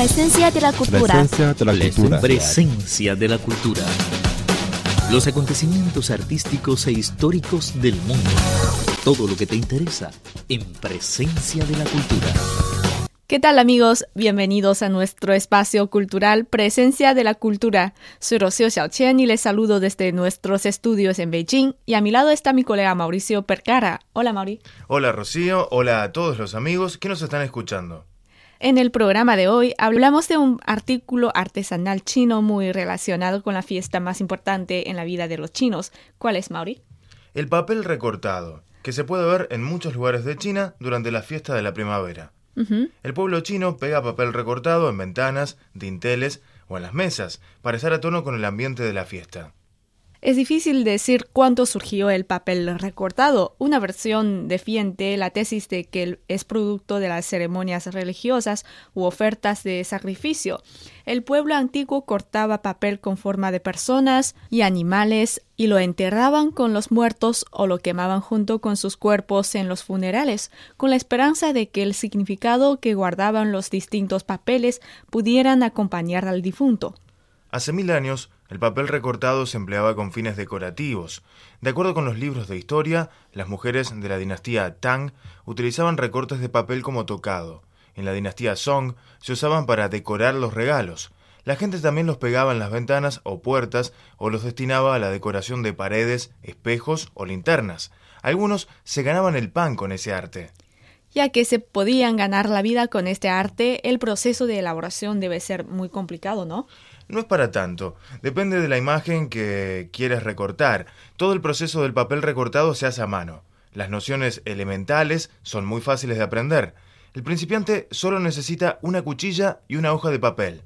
Presencia de la cultura. Presencia de la cultura. Presencia de la cultura. Los acontecimientos artísticos e históricos del mundo. Todo lo que te interesa en Presencia de la cultura. ¿Qué tal amigos? Bienvenidos a nuestro espacio cultural Presencia de la Cultura. Soy Rocío Xiaoqian y les saludo desde nuestros estudios en Beijing y a mi lado está mi colega Mauricio Percara. Hola Mauri. Hola Rocío, hola a todos los amigos que nos están escuchando. En el programa de hoy hablamos de un artículo artesanal chino muy relacionado con la fiesta más importante en la vida de los chinos. ¿Cuál es, Mauri? El papel recortado, que se puede ver en muchos lugares de China durante la fiesta de la primavera. El pueblo chino pega papel recortado en ventanas, dinteles o en las mesas para estar a tono con el ambiente de la fiesta. Es difícil decir cuándo surgió el papel recortado. Una versión defiende la tesis de que es producto de las ceremonias religiosas u ofertas de sacrificio. El pueblo antiguo cortaba papel con forma de personas y animales y lo enterraban con los muertos o lo quemaban junto con sus cuerpos en los funerales, con la esperanza de que el significado que guardaban los distintos papeles pudieran acompañar al difunto. Hace mil años, el papel recortado se empleaba con fines decorativos. De acuerdo con los libros de historia, las mujeres de la dinastía Tang utilizaban recortes de papel como tocado. En la dinastía Song se usaban para decorar los regalos. La gente también los pegaba en las ventanas o puertas o los destinaba a la decoración de paredes, espejos o linternas. Algunos se ganaban el pan con ese arte. Ya que se podían ganar la vida con este arte, el proceso de elaboración debe ser muy complicado, ¿no? No es para tanto, depende de la imagen que quieres recortar. Todo el proceso del papel recortado se hace a mano. Las nociones elementales son muy fáciles de aprender. El principiante solo necesita una cuchilla y una hoja de papel.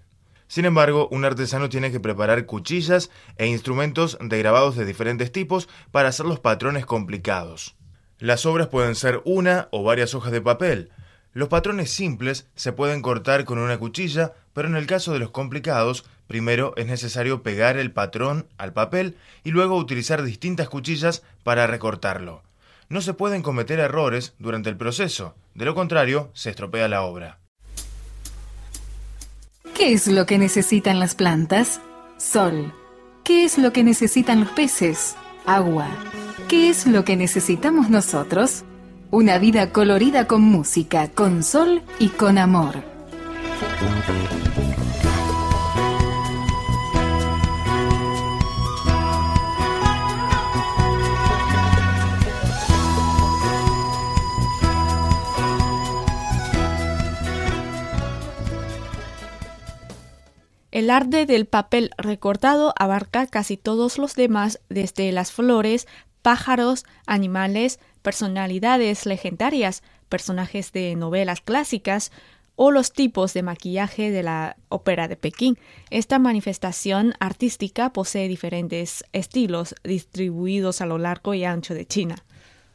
Sin embargo, un artesano tiene que preparar cuchillas e instrumentos de grabados de diferentes tipos para hacer los patrones complicados. Las obras pueden ser una o varias hojas de papel. Los patrones simples se pueden cortar con una cuchilla, pero en el caso de los complicados, primero es necesario pegar el patrón al papel y luego utilizar distintas cuchillas para recortarlo. No se pueden cometer errores durante el proceso, de lo contrario se estropea la obra. ¿Qué es lo que necesitan las plantas? Sol. ¿Qué es lo que necesitan los peces? Agua. ¿Qué es lo que necesitamos nosotros? Una vida colorida con música, con sol y con amor. El arte del papel recortado abarca casi todos los demás, desde las flores, pájaros, animales, personalidades legendarias, personajes de novelas clásicas o los tipos de maquillaje de la ópera de Pekín. Esta manifestación artística posee diferentes estilos distribuidos a lo largo y ancho de China.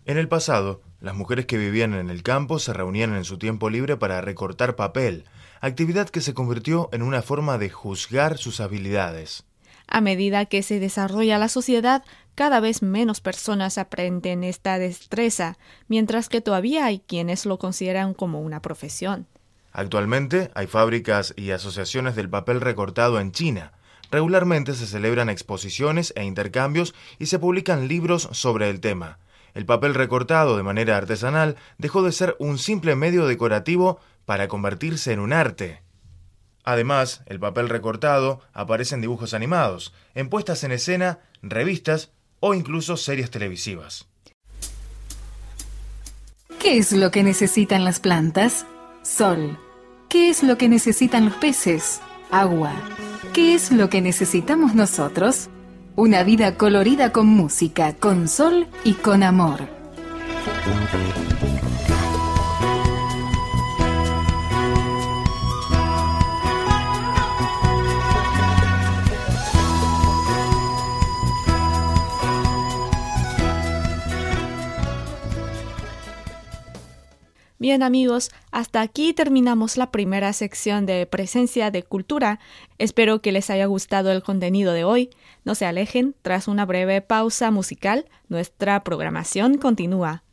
En el pasado, las mujeres que vivían en el campo se reunían en su tiempo libre para recortar papel, actividad que se convirtió en una forma de juzgar sus habilidades. A medida que se desarrolla la sociedad, cada vez menos personas aprenden esta destreza, mientras que todavía hay quienes lo consideran como una profesión. Actualmente hay fábricas y asociaciones del papel recortado en China. Regularmente se celebran exposiciones e intercambios y se publican libros sobre el tema. El papel recortado de manera artesanal dejó de ser un simple medio decorativo para convertirse en un arte. Además, el papel recortado aparece en dibujos animados, en puestas en escena, revistas o incluso series televisivas. ¿Qué es lo que necesitan las plantas? Sol. ¿Qué es lo que necesitan los peces? Agua. ¿Qué es lo que necesitamos nosotros? Una vida colorida con música, con sol y con amor. Bien amigos, hasta aquí terminamos la primera sección de Presencia de Cultura. Espero que les haya gustado el contenido de hoy. No se alejen, tras una breve pausa musical, nuestra programación continúa.